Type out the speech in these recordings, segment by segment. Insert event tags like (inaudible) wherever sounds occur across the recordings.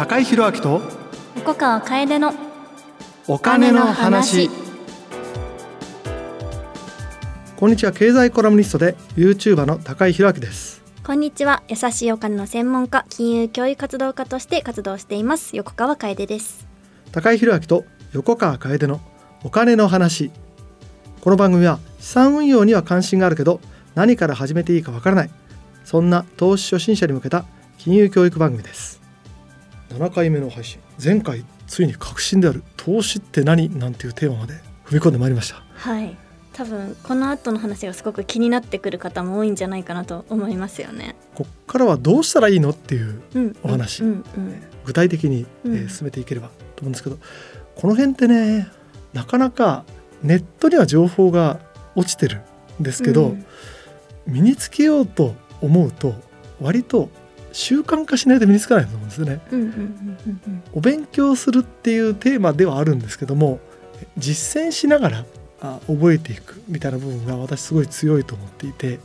高井宏明と横川楓のお金の話。こんにちは経済コラムニストで YouTuber の高井宏明です。こんにちは優しいお金の専門家金融教育活動家として活動しています横川楓です。高井宏明と横川楓のお金の話。この番組は資産運用には関心があるけど何から始めていいかわからないそんな投資初心者に向けた金融教育番組です7回目の配信。前回ついに革新である投資って何なんていうテーマまで踏み込んでまいりました。はい。多分この後の話がすごく気になってくる方も多いんじゃないかなと思いますよね。こっからはどうしたらいいのっていううんお話うんうん。具体的に、えうんー進めていければと思うんですけどこの辺ってねなかなかネットには情報が落ちてるんですけど、うん。身につけようと思うと割と習慣化しないと身につかないと思うんですよね。お勉強するっていうテーマではあるんですけども実践しながらあ覚えていくみたいな部分が私すごい強いと思っていて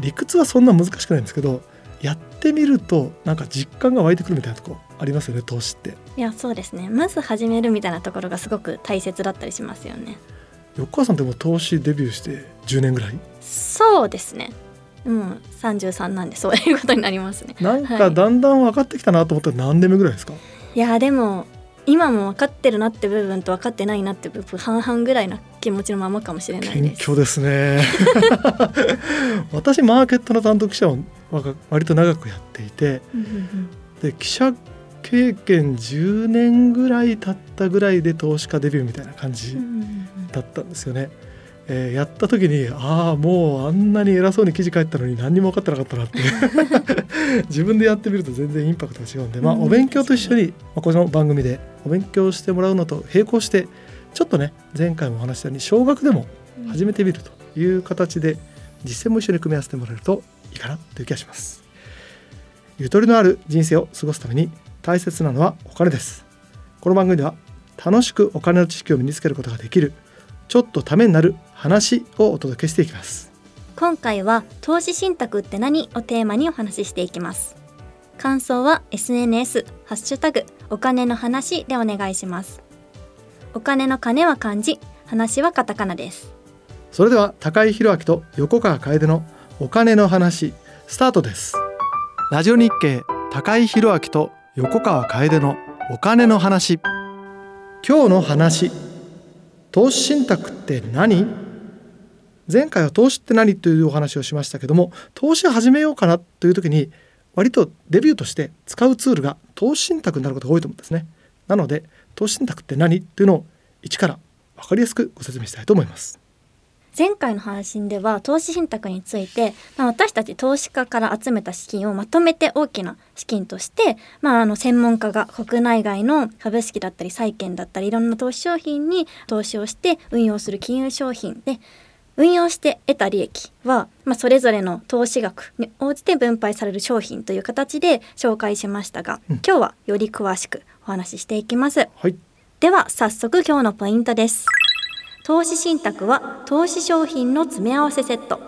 理屈はそんな難しくないんですけどやってみるとなんか実感が湧いてくるみたいなとこありますよね投資って。いやそうですね。まず始めるみたいなところがすごく大切だったりしますよね。横川さんってもう投資デビューして10年ぐらい？そうですねもう33なんでそういうことになりますね。(laughs) なんはい。かだんだん分かってきたなと思ったら何年目ぐらいですか、いやでも今も分かってるなって部分と分かってないなって部分半々ぐらいな気持ちのままかもしれない謙です。虚ですね。(laughs) 私マーケットの担当記者を割と長くやっていてで記者経験10年ぐらい経ったぐらいで投資家デビューみたいな感じだったんですよね。えーやった時にああもうあんなに偉そうに記事書いたのに何にも分かってなかったなって。い (laughs) う自分でやってみると全然インパクトが違うんで、まあ、うん。お勉強と一緒に、まあ、この番組でお勉強してもらうのと並行してちょっとね前回もお話したように少額でもうん。始めてみるという形で実践も一緒に組み合わせてもらえるといいかなという気がします。ゆとりのある人生を過ごすために大切なのはお金です。この番組では楽しくお金の知識を身につけることができるちょっとためになる話をお届けしていきます。今回は投資信託って何をテーマにお話ししていきます。感想は SNS ハッシュタグお金の話でお願いします。お金の金は漢字話はカタカナです。それでは高井宏明と横川楓のお金の話スタートです。ラジオ日経高井宏明と横川楓のお金の話。今日の話投資信託って何？前回は投資って何というお話をしましたけども投資を始めようかなという時に割とデビューとして使うツールが投資信託になることが多いと思うんですね。なので投資信託って何っていうのを一から分かりやすくご説明したいと思います。前回の配信では投資信託について、まあ、私たち投資家から集めた資金をまとめて大きな資金として、まあ、あの専門家が国内外の株式だったり債券だったりいろんな投資商品に投資をして運用する金融商品で運用して得た利益は、まあ、それぞれの投資額に応じて分配される商品という形で紹介しましたが、うん。今日はより詳しくお話ししていきます。はい。では早速今日のポイントです。投資信託は投資商品の詰め合わせセット。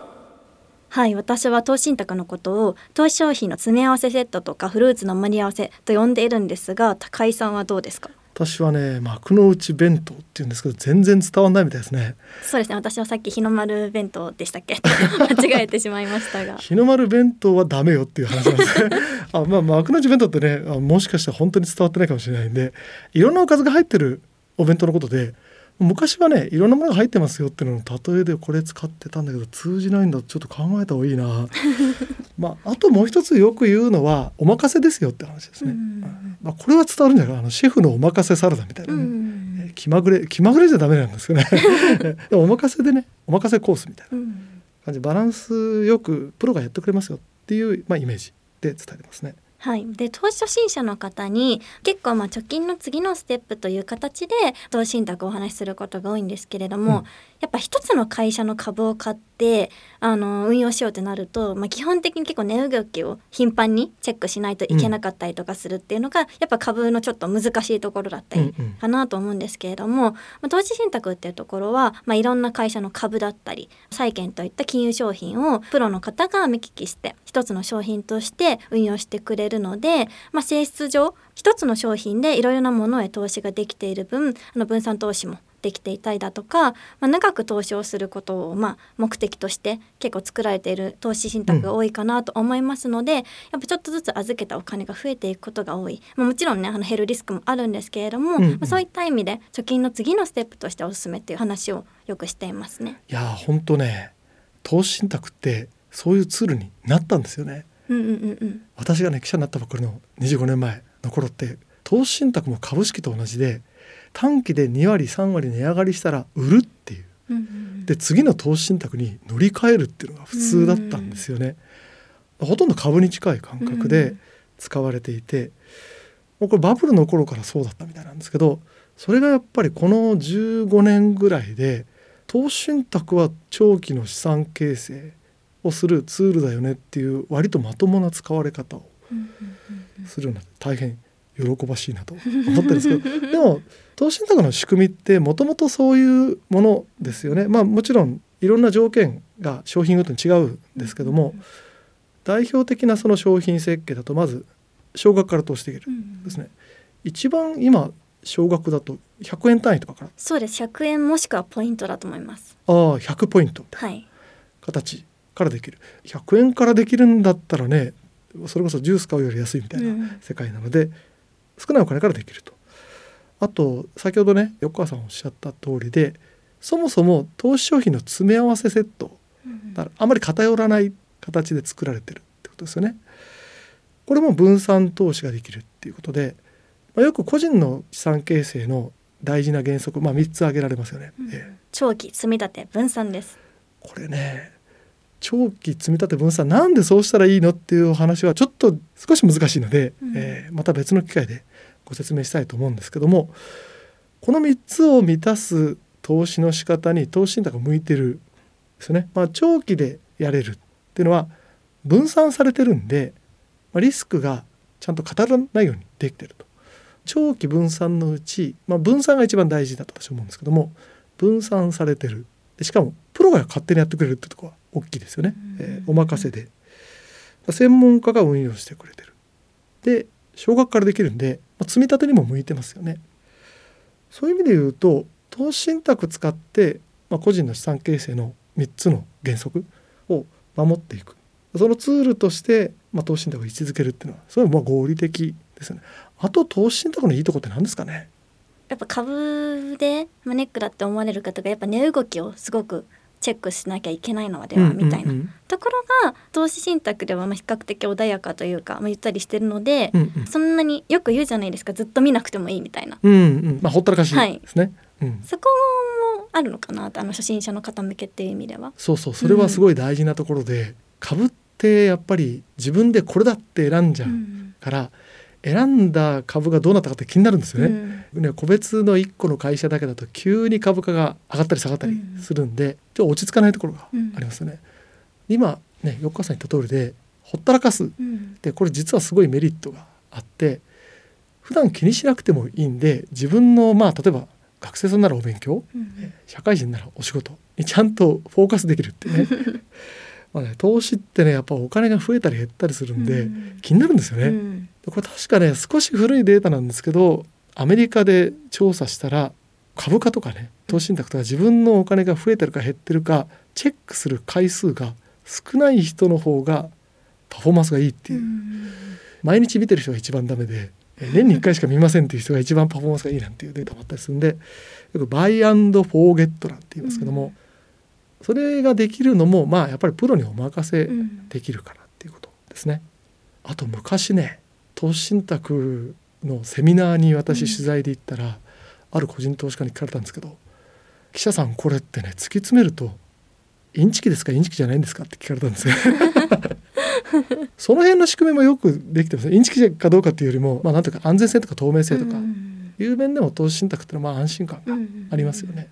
はい私は投資信託のことを投資商品の詰め合わせセットとかフルーツの盛り合わせと呼んでいるんですが高井さんはどうですか？私はね幕の内弁当っていうんですけど全然伝わんないみたいですね。そうですね。私はさっき日の丸弁当でしたっけ？(laughs) 間違えてしまいましたが。日の丸弁当はダメよっていう話なんですね。(laughs) あまあ幕の内弁当ってねあもしかしたら本当に伝わってないかもしれないんでいろんなおかずが入ってるお弁当のことで昔はねいろんなものが入ってますよっていうのの例えでこれ使ってたんだけど通じないんだ。ちょっと考えた方がいいな。(laughs) まああともう一つよく言うのはお任せですよって話ですね、うんまあ、これは伝わるんじゃない？かなあのシェフのお任せサラダみたいなうね、んえ気まぐれ気まぐれじゃダメなんですよね。(laughs) でもお任せでねお任せコースみたいなうん感じバランスよくプロがやってくれますよっていう、まあ、イメージで伝えてますね。はい、で投資初心者の方に結構まあ貯金の次のステップという形で投資信託をお話しすることが多いんですけれども、うん。やっぱ一つの会社の株を買ってあの運用しようってなると、まあ、基本的に結構値動きを頻繁にチェックしないといけなかったりとかするっていうのが、うん、やっぱ株のちょっと難しいところだったりかなと思うんですけれども、まあ、投資信託っていうところは、まあ、いろんな会社の株だったり債券といった金融商品をプロの方が見聞きして一つの商品として運用してくれるので、まあ、性質上一つの商品でいろいろなものへ投資ができている分あの分散投資もできていたりだとか、まあ、長く投資をすることを、まあ、目的として結構作られている投資信託が多いかなと思いますので、うん、やっぱちょっとずつ預けたお金が増えていくことが多い、まあ、もちろんねあの減るリスクもあるんですけれども、うんうん、まあ、そういった意味で貯金の次のステップとしておすすめっていう話をよくしていますね。いや本当ね投資信託ってそういうツールになったんですよね。うんうんうんうん、私がね記者になったばっかりの25年前の頃って投資信託も株式と同じで短期で2割3割値上がりしたら売るっていう、うんうん、で次の投資信託に乗り換えるっていうのが普通だったんですよね。ほとんど株に近い感覚で使われていて、もうこれバブルの頃からそうだったみたいなんですけどそれがやっぱりこの15年ぐらいで投資信託は長期の資産形成をするツールだよねっていう割とまともな使われ方をするようになって大変喜ばしいなと思ってるんですけど (laughs) でも投資信託の仕組みってもともとそういうものですよね。まあもちろんいろんな条件が商品ごとに違うんですけども、代表的なその商品設計だとまず少額から投資できるですね。一番今少額だと100円単位とかから。そうです。100円もしくはポイントだと思います。ああ100ポイント。はい。形からできる。100円からできるんだったらねそれこそジュース買うより安いみたいな世界なので、うん、少ないお金からできるとあと先ほどね横川さんおっしゃった通りでそもそも投資商品の詰め合わせセットだからあまり偏らない形で作られてるってことですよね。これも分散投資ができるっていうことで、まあ、よく個人の資産形成の大事な原則、まあ、3つ挙げられますよね。うん、えー、長期積み立て分散です。これね長期積み立て分散なんでそうしたらいいのっていうお話はちょっと少し難しいので、うん、えー、また別の機会でご説明したいと思うんですけどもこの3つを満たす投資の仕方に投資信託が向いてるですね。まあ、長期でやれるっていうのは分散されてるんで、まあ、リスクがちゃんと語らないようにできてると。長期分散のうち、まあ、分散が一番大事だと私は思うんですけども分散されてる。でしかもプロが勝手にやってくれるってとこは大きいですよね、えー、お任せで。専門家が運用してくれてる。で少額からできるんでまあ、積み立てにも向いてますよね。そういう意味で言うと投資信託使って、まあ、個人の資産形成の3つの原則を守っていくそのツールとして、まあ、投資信託を位置づけるっていうのはそれはまあ合理的ですよね。あと投資信託のいいとこって何ですかね？やっぱ株でマネックだって思われる方がやっぱ値動きをすごくチェックしなきゃいけないのではみたいな。ところが投資信託ではまあ比較的穏やかというか、まあ、ゆったりしてるので、うんうん、そんなによく言うじゃないですか。ずっと見なくてもいいみたいな。うんうん。まあ、ほったらかしですね、はい。うん、そこもあるのかなあの初心者の方向けっていう意味では。そうそう。それはすごい大事なところで、うん、株ってやっぱり自分でこれだって選んじゃうから、うん選んだ株がどうなったかって気になるんですよね。うん、個別の1個の会社だけだと急に株価が上がったり下がったりするんで、うん、ちょっと落ち着かないところがありますよね。うん、今ね横川さん言った通りでほったらかす。でこれ実はすごいメリットがあって普段気にしなくてもいいんで自分のまあ例えば学生さんならお勉強、社会人ならお仕事にちゃんとフォーカスできるってね。(laughs) まあね、投資ってねやっぱお金が増えたり減ったりするんで、気になるんですよね。うん、これ確かね少し古いデータなんですけどアメリカで調査したら株価とかね投資信託とか自分のお金が増えてるか減ってるかチェックする回数が少ない人の方がパフォーマンスがいいっていう、うん、毎日見てる人が一番ダメで年に1回しか見ませんっていう人が一番パフォーマンスがいいなんていうデータもあったりするんでよくバイアンドフォーゲットなんて言いますけども、うん。それができるのもまあやっぱりプロにお任せできるからっていうことですね。あと昔ね投資信託のセミナーに私取材で行ったら、うん、ある個人投資家に聞かれたんですけど「記者さんこれってね突き詰めるとインチキですかインチキじゃないんですか?」って聞かれたんですよ。(laughs) その辺の仕組みもよくできてますインチキかどうかっていうよりも、まあ、なんとか安全性とか透明性とかいう面でも投資信託ってのはまあ安心感がありますよね。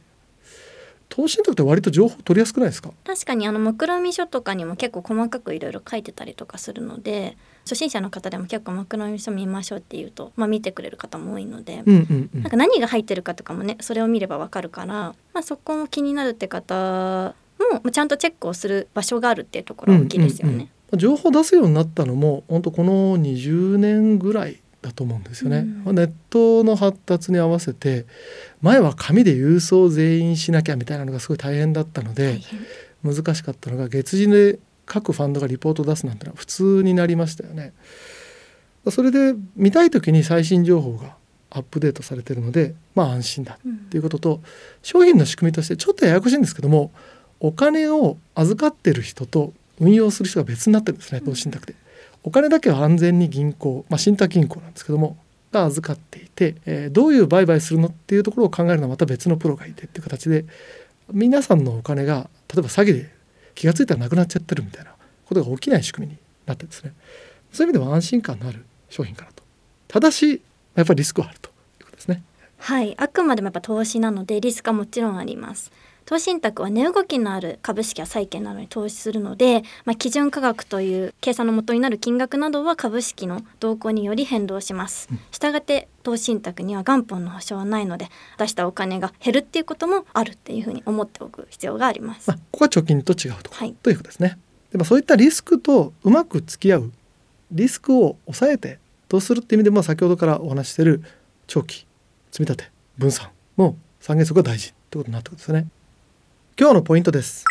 投資信託って割と情報取りやすくないですか？確かにあの目論見書とかにも結構細かくいろいろ書いてたりとかするので初心者の方でも結構目論見書見ましょうっていうと、まあ、見てくれる方も多いので、うんうんうん。なんか何が入ってるかとかもねそれを見ればわかるから、まあ、そこも気になるって方もまあちゃんとチェックをする場所があるっていうところは大きいですよね。うんうんうん。情報出すようになったのも本当この20年ぐらいだと思うんですよね、うん。ネットの発達に合わせて前は紙で郵送全員しなきゃみたいなのがすごい大変だったので難しかったのが月次で各ファンドがリポート出すなんてのは普通になりましたよねそれで見たい時に最新情報がアップデートされてるのでまあ安心だうんっていうことと商品の仕組みとしてちょっとややこしいんですけどもお金を預かってる人と運用する人が別になってるんですねうん投資信託で。お金だけは安全に銀行、まあ、信託銀行なんですけどもが預かっていて、えーどういう売買するのっていうところを考えるのはまた別のプロがいてっていう形で皆さんのお金が例えば詐欺で気が付いたらなくなっちゃってるみたいなことが起きない仕組みになってですね。そういう意味では安心感のある商品かなと。ただしやっぱりリスクはあるということですね。はい、あくまでもやっぱ投資なのでリスクはもちろんあります。投資信託は値動きのある株式や債券などに投資するので、まあ、基準価格という計算の元になる金額などは株式の動向により変動します。したがって投資信託には元本の保証はないので出したお金が減るっていうこともあるっていうふうに思っておく必要があります。まあ、ここは貯金と違うとはいということですね。でもそういったリスクとうまく付き合うリスクを抑えてどうするっていう意味で、まあ、先ほどからお話ししている長期積み立て分散の三原則が大事ってことになってくるんですよね。今日のポイントです。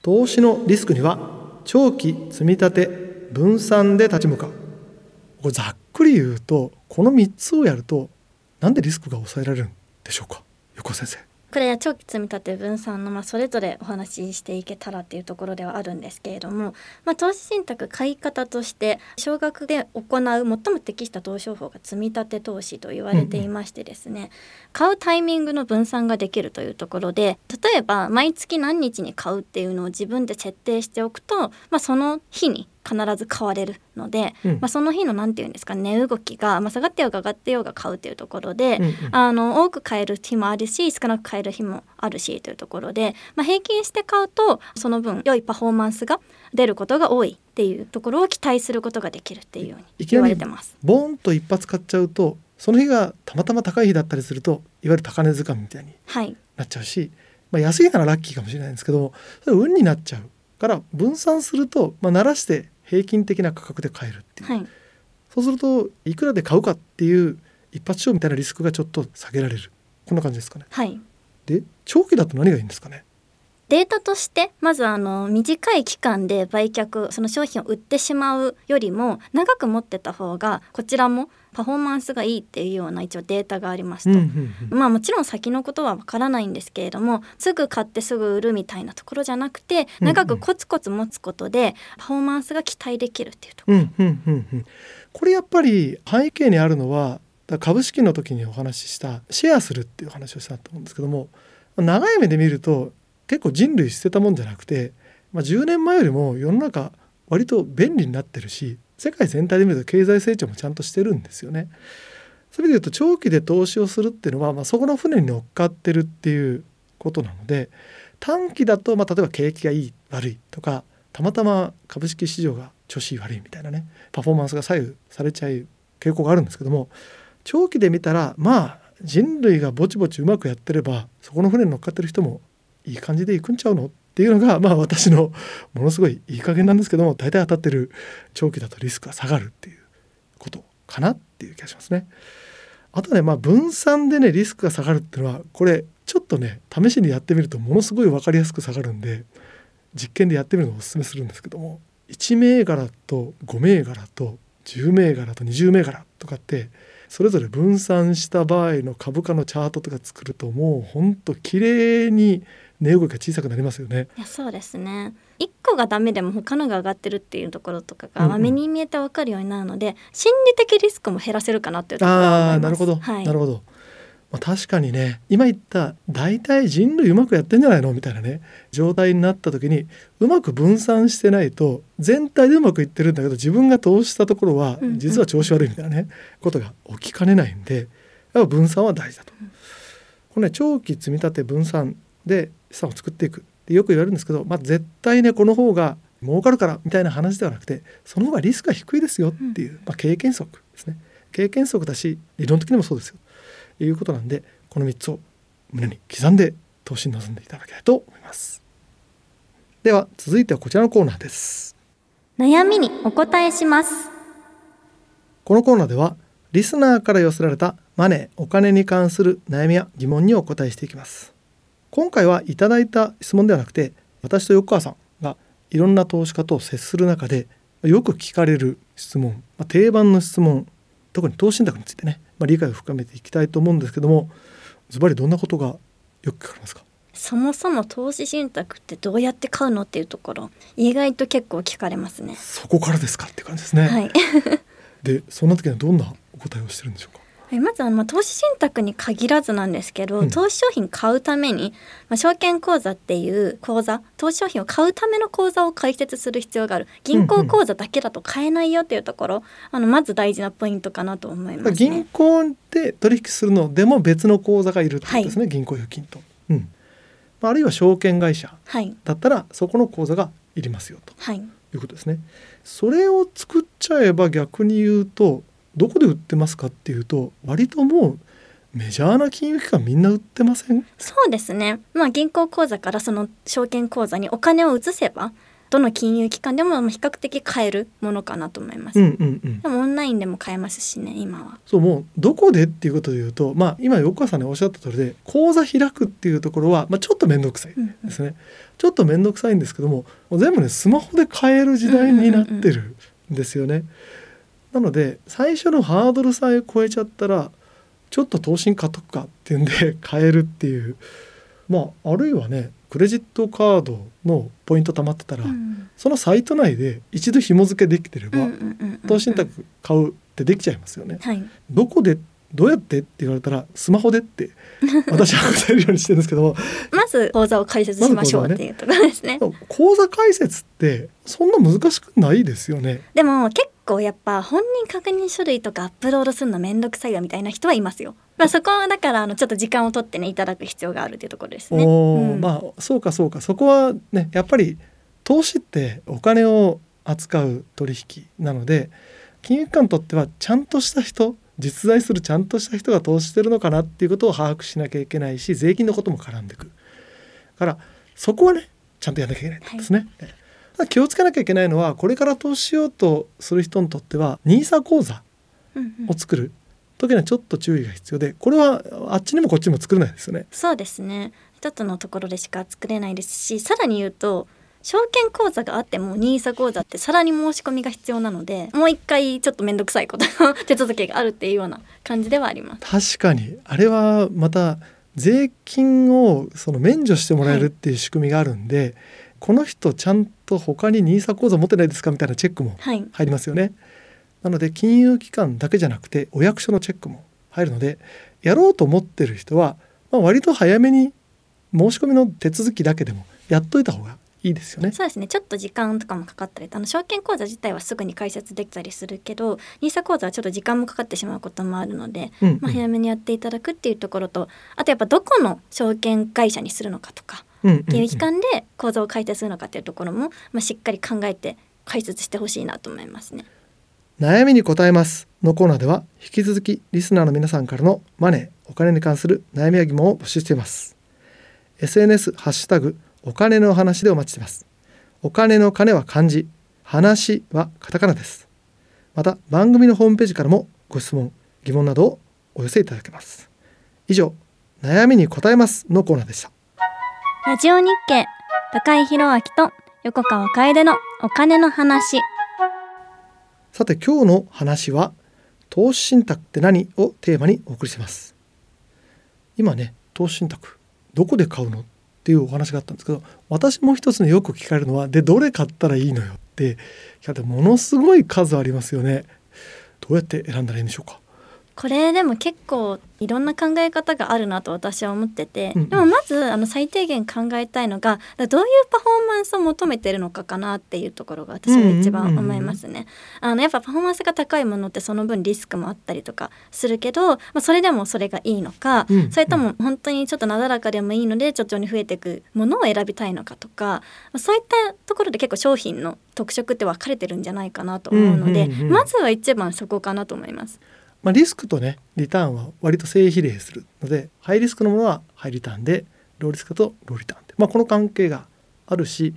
投資のリスクには長期積み立て分散で立ち向かう。これざっくり言うとこの3つをやるとなんでリスクが抑えられるんでしょうか？横先生。これは長期積み立て分散の、まあ、それぞれお話ししていけたらっていうところではあるんですけれども、まあ、投資信託買い方として少額で行う最も適した投資方法が積み立て投資と言われていましてですね、買うタイミングの分散ができるというところで例えば毎月何日に買うっていうのを自分で設定しておくと、まあ、その日に必ず買われるので、うん。まあ、その日の何て言うんですか値動きが、まあ、下がってようが上がってようが買うっていうところで、うんうん。あの多く買える日もあるし少なく買える日もあるしというところで、まあ、平均して買うとその分良いパフォーマンスが出ることが多いっていうところを期待することができるっていうように言われてます。ボーンと一発買っちゃうとその日がたまたま高い日だったりするといわゆる高値掴みみたいにはい、なっちゃうし、まあ、安いならラッキーかもしれないんですけどもそれは運になっちゃう。から分散すると、まあ、慣らして平均的な価格で買えるっていう、はい、そうするといくらで買うかっていう一発勝負みたいなリスクがちょっと下げられる。こんな感じですかね。はい。で長期だと何がいいんですかねデータとしてまずあの短い期間で売却その商品を売ってしまうよりも長く持ってた方がこちらもパフォーマンスがいいっていうような一応データがありますと。まあもちろん先のことはわからないんですけれどもすぐ買ってすぐ売るみたいなところじゃなくて長くコツコツ持つことでパフォーマンスが期待できるっていうところ、うんうんうんうん。これやっぱり背景にあるのは株式の時にお話ししたシェアするっていう話をしたと思うんですけども長い目で見ると結構人類捨てたもんじゃなくて、まあ、10年前よりも世の中割と便利になってるし世界全体で見ると経済成長もちゃんとしてるんですよね。それでいうと長期で投資をするっていうのは、まあ、そこの船に乗っかってるっていうことなので短期だと、まあ、例えば景気がいい悪いとかたまたま株式市場が調子悪いみたいなねパフォーマンスが左右されちゃう傾向があるんですけども長期で見たらまあ人類がぼちぼちうまくやってればそこの船に乗っかってる人もいい感じで行くんちゃうの？っていうのがまあ私のものすごいいい加減なんですけども大体当たってる長期だとリスクが下がるっていうことかなっていう気がしますね。あとねまあ分散でねリスクが下がるっていうのはこれちょっとね試しにやってみるとものすごい分かりやすく下がるんで実験でやってみるのをおすすめするんですけども1銘柄と5銘柄と10銘柄と20銘柄とかってそれぞれ分散した場合の株価のチャートとか作るともうほんと綺麗に値動きが小さくなりますよね。いやそうですね。1個がダメでも他のが上がってるっていうところとかが、目に見えて分かるようになるので心理的リスクも減らせるかなっていうところはああなるほど、はい、なるほど。まあ、確かにね今言った大体人類うまくやってんじゃないのみたいなね状態になった時にうまく分散してないと全体でうまくいってるんだけど自分が投資したところはうんうん。実は調子悪いみたいなねことが起きかねないんでやっぱ分散は大事だと。このね長期積み立て分散で資産を作っていく。ってよく言われるんですけど、まあ、絶対ねこの方が儲かるからみたいな話ではなくてその方がリスクが低いですよっていう、まあ、経験則ですね。経験則だし理論的にもそうですよ。ということなんでこの3つを胸に刻んで投資に臨んでいただきたいと思います。では続いてはこちらのコーナーです。悩みにお答えします。このコーナーではリスナーから寄せられたマネーお金に関する悩みや疑問にお答えしていきます今回はいただいた質問ではなくて私と横川さんがいろんな投資家と接する中でよく聞かれる質問、まあ、定番の質問特に投資信託についてね、まあ、理解を深めていきたいと思うんですけどもズバリどんなことがよく聞かれますか？そもそも投資信託ってどうやって買うのっていうところ意外と結構聞かれますね。そこからですか？って感じですね、はい。でそんな時にはどんなお答えをしてるんでしょうか？はい、まずあの、まあ、投資信託に限らずなんですけど、うん。投資商品買うために、まあ、証券口座っていう口座投資商品を買うための口座を開設する必要がある。銀行口座だけだと買えないよっていうところ、あのまず大事なポイントかなと思います銀ね。行で取引するのでも別の口座がいるってことですね、銀行預金と、うん。まあ、あるいは証券会社はい。だったらそこの口座がいりますよとはい。いうことですね。それを作っちゃえば逆に言うとどこで売ってますかっていうと割ともうメジャーな金融機関みんな売ってません？そうですね、まあ、銀行口座からその証券口座にお金を移せばどの金融機関でもまあ比較的買えるものかなと思います。うんうんうんでもオンラインでも買えますしね今は。そうもうどこでっていうことで言うとまあ今横川さんにおっしゃった通りで口座開くっていうところは、まあ、ちょっと面倒くさいうんうんですね、ちょっと面倒くさいんですけども全部ねスマホで買える時代になってるんですよね。なので最初のハードルさえ超えちゃったらちょっと投資に買っとくかっていうんで (laughs) 買えるっていうまああるいはねクレジットカードのポイント貯まってたら、うんそのサイト内で一度紐付けできてれば、投資信託買うってできちゃいますよね。はいどこでどうやってって言われたらスマホでって (laughs) 私は答えるようにしてるんですけどもまず口座を開設しましょうっていうところですね。口座開設ってそんな難しくないですよね。でも結構やっぱ本人確認書類とかアップロードするのめんどくさいよみたいな人はいますよ。まあそこはだからあのちょっと時間を取ってねいただく必要があるというところですね。うんまあそうかそうかそこはねやっぱり投資ってお金を扱う取引なので金融機関にとってはちゃんとした人実在するちゃんとした人が投資してるのかなっていうことを把握しなきゃいけないし税金のことも絡んでくるからそこはねちゃんとやらなきゃいけないんですね。ただ気をつけなきゃいけないのはこれから投資しようとする人にとっては NISA 口座を作る時にはちょっと注意が必要でこれはあっちにもこっちにも作れないですよね。そうですね一つのところでしか作れないですしさらに言うと証券口座があっても NISA 口座ってさらに申し込みが必要なのでもう一回ちょっと面倒くさいことの手続きがあるっていうような感じではあります。確かにあれはまた税金をその免除してもらえるっていう仕組みがあるんで、この人ちゃんと他に NISA 口座持ってないですかみたいなチェックもはい入りますよね。なので金融機関だけじゃなくてお役所のチェックも入るのでやろうと思ってる人は、まあ、割と早めに申し込みの手続きだけでもやっといた方がいいですよね。そうですねちょっと時間とかもかかったりあの証券口座自体はすぐに開設できたりするけど NISA 口座はちょっと時間もかかってしまうこともあるので、うんうんまあ、早めにやっていただくっていうところとあとやっぱどこの証券会社にするのかとか金融機関で口座を開設するのかっていうところも、まあ、しっかり考えて開設してほしいなと思いますね。悩みに答えますのコーナーでは引き続きリスナーの皆さんからのマネーお金に関する悩みや疑問を募集しています。SNS ハッシュタグお金の話でお待ちしています。お金の金は漢字話はカタカナです。また番組のホームページからもご質問疑問などをお寄せいただけます。以上悩みに答えますのコーナーでしたラジオ日経高井宏明と横川楓のお金の話。さて今日の話は投資信託って何をテーマにお送りします。今ね投資信託どこで買うのっていうお話があったんですけど私も一つのよく聞かれるのはでどれ買ったらいいのよって。聞かれてものすごい数ありますよね。どうやって選んだらいいんでしょうか。これでも結構いろんな考え方があるなと私は思ってて、うんでもまずあの最低限考えたいのがどういうパフォーマンスを求めてるのかかなっていうところが私は一番思いますね。あのやっぱパフォーマンスが高いものってその分リスクもあったりとかするけど、まあ、それでもそれがいいのか、うんそれとも本当にちょっとなだらかでもいいので徐々に増えていくものを選びたいのかとか、まあそういったところで結構商品の特色って分かれてるんじゃないかなと思うので、まずは一番そこかなと思います。まあ、リスクとねリターンは割と正比例するのでハイリスクのものはハイリターンでローリスクだとローリターンで、まあ、この関係があるし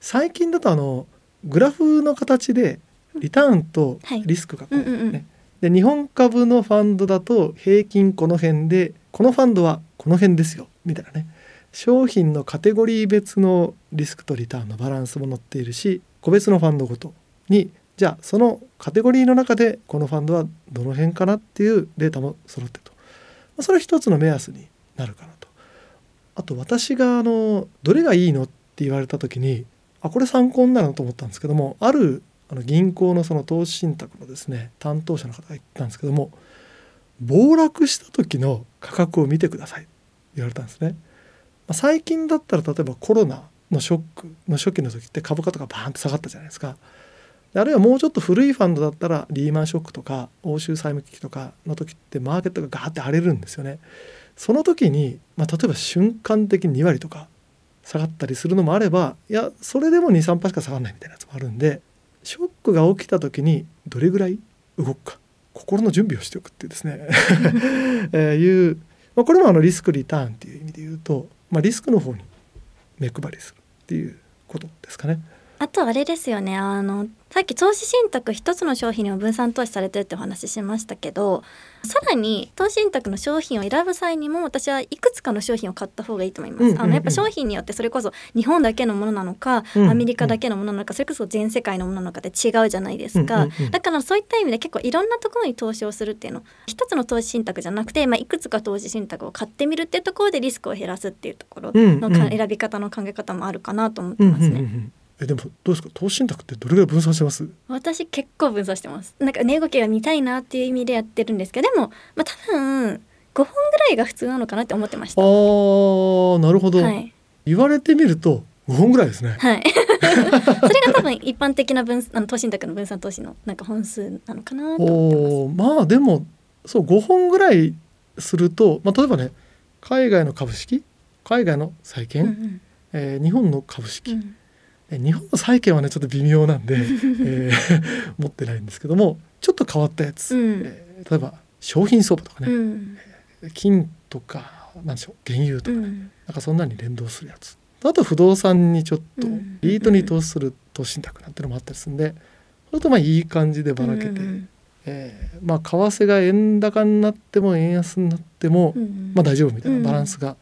最近だとあのグラフの形でリターンとリスクがこう、ねはいうんうんうん。で日本株のファンドだと平均この辺でこのファンドはこの辺ですよみたいなね。商品のカテゴリー別のリスクとリターンのバランスも載っているし個別のファンドごとにじゃあそのカテゴリーの中でこのファンドはどの辺かなっていうデータも揃ってと、まそれは一つの目安になるかなとあと私があのどれがいいのって言われた時にあこれ参考になるなと思ったんですけどもあるあの銀行のその投資信託のですね担当者の方が言ったんですけども暴落した時の価格を見てください言われたんですね。ま最近だったら例えばコロナのショックの初期の時って株価とかバーンと下がったじゃないですか。あるいはもうちょっと古いファンドだったらリーマンショックとか欧州債務危機とかの時ってマーケットがガーって荒れるんですよね。その時に、まあ、例えば瞬間的に2割とか下がったりするのもあればいやそれでも23%しか下がらないみたいなやつもあるんでショックが起きた時にどれぐらい動くか心の準備をしておくっていうですね、(laughs) えいう、まあ、これもあのリスクリターンっていう意味で言うと、まあ、リスクの方に目配りするっていうことですかね。あとあれですよね。あのさっき投資信託一つの商品にも分散投資されてるってお話ししましたけどさらに投資信託の商品を選ぶ際にも私はいくつかの商品を買った方がいいと思います。うんうんうん。あのやっぱ商品によってそれこそ日本だけのものなのか、うんアメリカだけのものなのかそれこそ全世界のものなのかって違うじゃないですか、うんうんうん。だからそういった意味で結構いろんなところに投資をするっていうの一つの投資信託じゃなくて、まあ、いくつか投資信託を買ってみるっていうところでリスクを減らすっていうところのか、うんうん。選び方の考え方もあるかなと思ってうんうんますね。うんうんえでもどうですか？投資信託ってどれぐらい分散してます？私結構分散してます。なんか値動きが見たいなっていう意味でやってるんですけどでも、まあ、多分5本ぐらいが普通なのかなって思ってました。あーなるほど、はい、言われてみると5本ぐらいですね。はい、(laughs) それが多分一般的な分 (laughs) あの投資信託の分散投資のなんか本数なのかなと思っておーまあでもそう5本ぐらいすると、まあ、例えばね海外の株式海外の債券、ます。うん。えー日本の株式、うん。え日本の債券はねちょっと微妙なんで、(laughs) えー持ってないんですけどもちょっと変わったやつ、うん。えー例えば商品相場とかね、うん。金とかなんでしょう原油とか、うん。なんかそんなに連動するやつ。あと不動産にちょっとうん。リートに投資する投資信託なんてのもあったりするんでそれとまあいい感じでばらけて、うんえーまあ為替が円高になっても円安になっても、うん。まあ大丈夫みたいなバランスが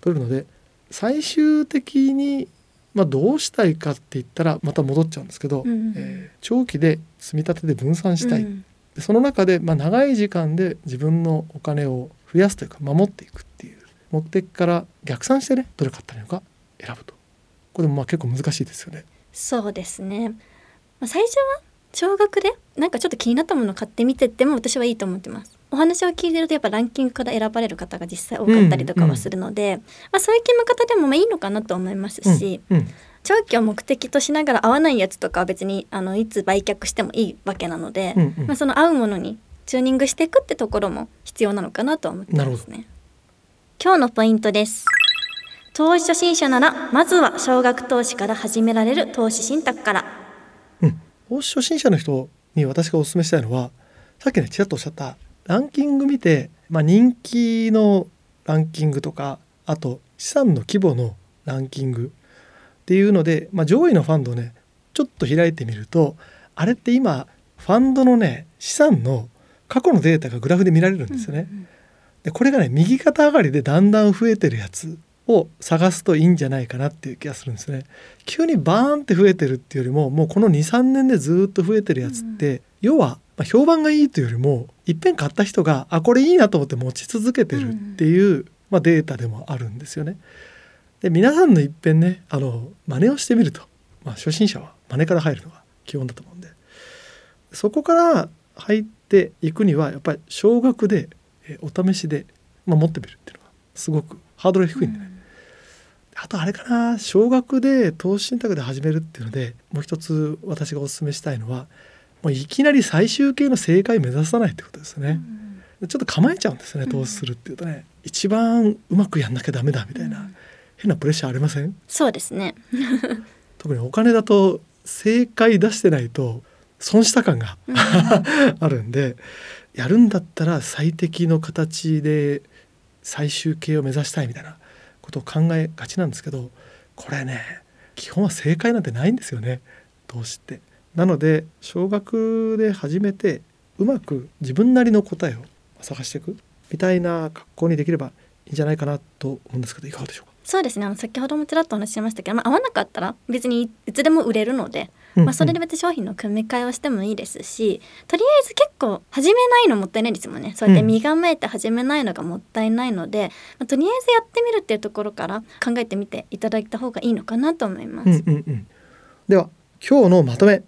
取れるので、最終的にまあどうしたいかって言ったらまた戻っちゃうんですけど、うんえー長期で積み立てで分散したい、うんでその中でまあ長い時間で自分のお金を増やすというか守っていくっていう目的から逆算してねどれ買ったらいいのか選ぶと。これもまあ結構難しいですよね。そうですね、まあ、最初は少額でなんかちょっと気になったものを買ってみてっても私はいいと思ってますお話を聞いてるとやっぱランキングから選ばれる方が実際多かったりとかはするので、まあ、そういう決め方でもまあいいのかなと思いますし、うんうん長期を目的としながら合わないやつとかは別にあのいつ売却してもいいわけなので、うんうんまあ、その合うものにチューニングしていくってところも必要なのかなとは思ってますね。今日のポイントです。投資初心者ならまずは少額投資から始められる投資信託から。うん、投資初心者の人に私がお勧めしたいのはさっきねちらっとおっしゃったランキング見て、まあ、人気のランキングとかあと資産の規模のランキングっていうので、まあ、上位のファンドをねちょっと開いてみるとあれって今ファンドのね資産の過去のデータがグラフで見られるんですよね。でこれがね右肩上がりでだんだん増えてるやつを探すといいんじゃないかなっていう気がするんですね。急にバーンって増えてるっていうよりももうこの23年でずっと増えてるやつって、要は、まあ、評判がいいというよりもいっぺん買った人があこれいいなと思って持ち続けてるっていう、まあ、データでもあるんですよね。で皆さんのいっぺんねあの真似をしてみると、まあ、初心者は真似から入るのが基本だと思うんで。そこから入っっていくにはやっぱり少額でえお試しで、まあ、持ってみるっていうのがすごくハードルが低いんで。ね、あとあれかな少額で投資信託で始めるっていうのでもう一つ私がお勧めしたいのはもういきなり最終形の正解目指さないってことですよね。ちょっと構えちゃうんですよね投資するっていうとね、一番うまくやんなきゃダメだみたいな、変なプレッシャーありません？そうですね。(laughs) 特にお金だと正解出してないと損した感が (laughs) あるんでやるんだったら最適の形で最終形を目指したいみたいなことを考えがちなんですけどこれね基本は正解なんてないんですよね。投資って？なので少額で始めてうまく自分なりの答えを探していくみたいな格好にできればいいんじゃないかなと思うんですけどいかがでしょうか？そうですね。あの先ほどもちらっとお話ししましたけど、まあ、合わなかったら別にいつでも売れるので、うんうん、まあ、それで別に商品の組み替えをしてもいいですしとりあえず結構始めないのもったいないですもんね。そうやって身構えて始めないのがもったいないので、うん、まあ、とりあえずやってみるっていうところから考えてみていただいた方がいいのかなと思います。うんうんうん、では今日のまとめ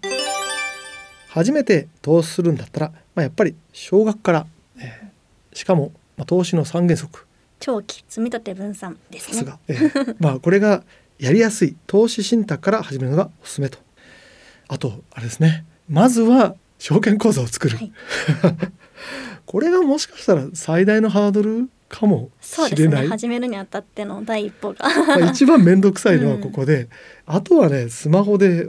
初めて投資するんだったら、まあ、やっぱり少額から、えー、しかも、まあ、投資の三原則長期積み立て分散ですね。えー、まあこれがやりやすい投資信託から始めるのがおすすめと。あとあれですね。まずは証券口座を作る。はい、(laughs) これがもしかしたら最大のハードルかもしれない。ね、始めるにあたっての第一歩が (laughs) まあ一番面倒くさいのはここで、うん、あとはねスマホで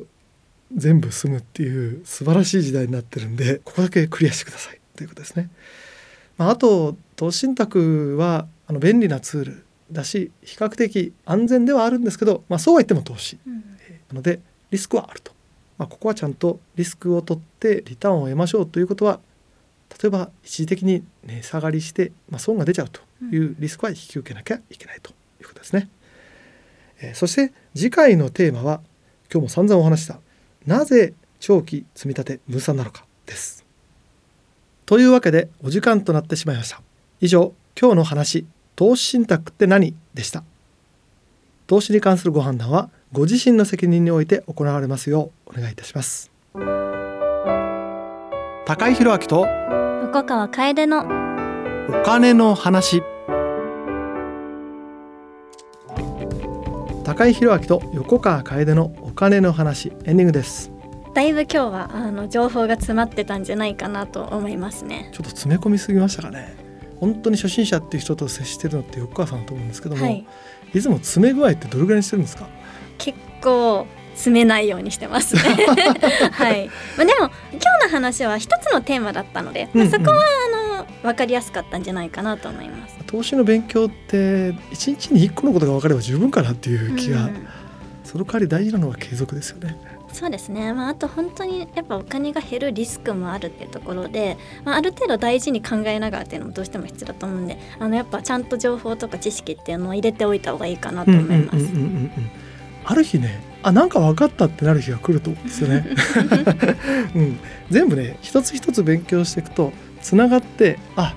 全部済むっていう素晴らしい時代になってるんでここだけクリアしてください。ということですね。まあ、あと投資信託はあの便利なツールだし比較的安全ではあるんですけど、まあ、そうは言っても投資、うん、なのでリスクはあると、まあ、ここはちゃんとリスクを取ってリターンを得ましょうということは例えば一時的に値下がりして、まあ、損が出ちゃうというリスクは引き受けなきゃいけないということですね。えー、そして次回のテーマは今日も散々お話したなぜ長期積み立て分散なのかです。というわけでお時間となってしまいました。以上今日の話投資信託って何でした投資に関するご判断はご自身の責任において行われますようお願いいたします高井宏明と横川楓のお金の話高井宏明と横川楓のお金の話エンディングです。だいぶ今日はあの情報が詰まってたんじゃないかなと思いますね。ちょっと詰め込みすぎましたかね。本当に初心者っていう人と接してるのって横川さんだと思うんですけども、はい、いつも詰め具合ってどれぐらいにしてるんですか？結構詰めないようにしてますね。(laughs) はい、まあ、でも今日の話は一つのテーマだったので、まあ、そこはあの分かりやすかったんじゃないかなと思います。投資の勉強って一日に一個のことが分かれば十分かなっていう気が、うん、その代わり大事なのは継続ですよね。そうですね、まあ、あと本当にやっぱお金が減るリスクもあるっていうところで、まあ、ある程度大事に考えながらっていうのもどうしても必要だと思うんであのやっぱちゃんと情報とか知識っていうのを入れておいた方がいいかなと思います。ある日ねあなんか分かったってなる日が来ると思うんですよね。(laughs) うん、全部ね一つ一つ勉強していくとつながってあ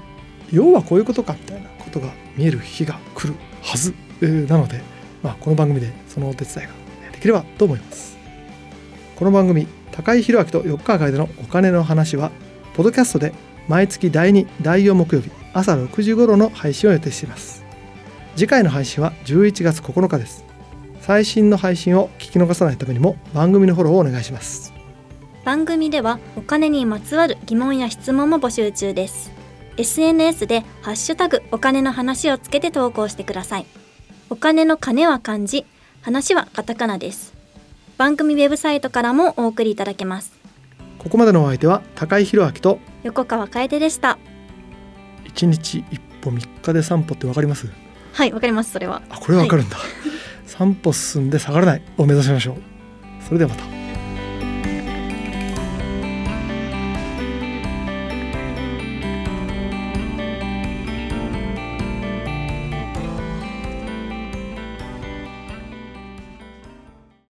要はこういうことかみたいなことが見える日が来るはず、なので、まあ、この番組でそのお手伝いができればと思います。この番組高井宏明と4日会でのお金の話はポッドキャストで毎月第2第4木曜日朝6時頃の配信を予定しています。次回の配信は11月9日です。最新の配信を聞き逃さないためにも番組のフォローをお願いします。番組ではお金にまつわる疑問や質問も募集中です。SNS でハッシュタグお金の話をつけて投稿してください。お金の金は漢字。話はカタカナです。番組ウェブサイトからもお送りいただけます。ここまでのお相手は高井宏明と横川楓でした。一日一歩三日で散歩ってわかります？はいわかりますそれは。あこれわかるんだ、はい、散歩進んで下がらない。を目指しましょう。それではまた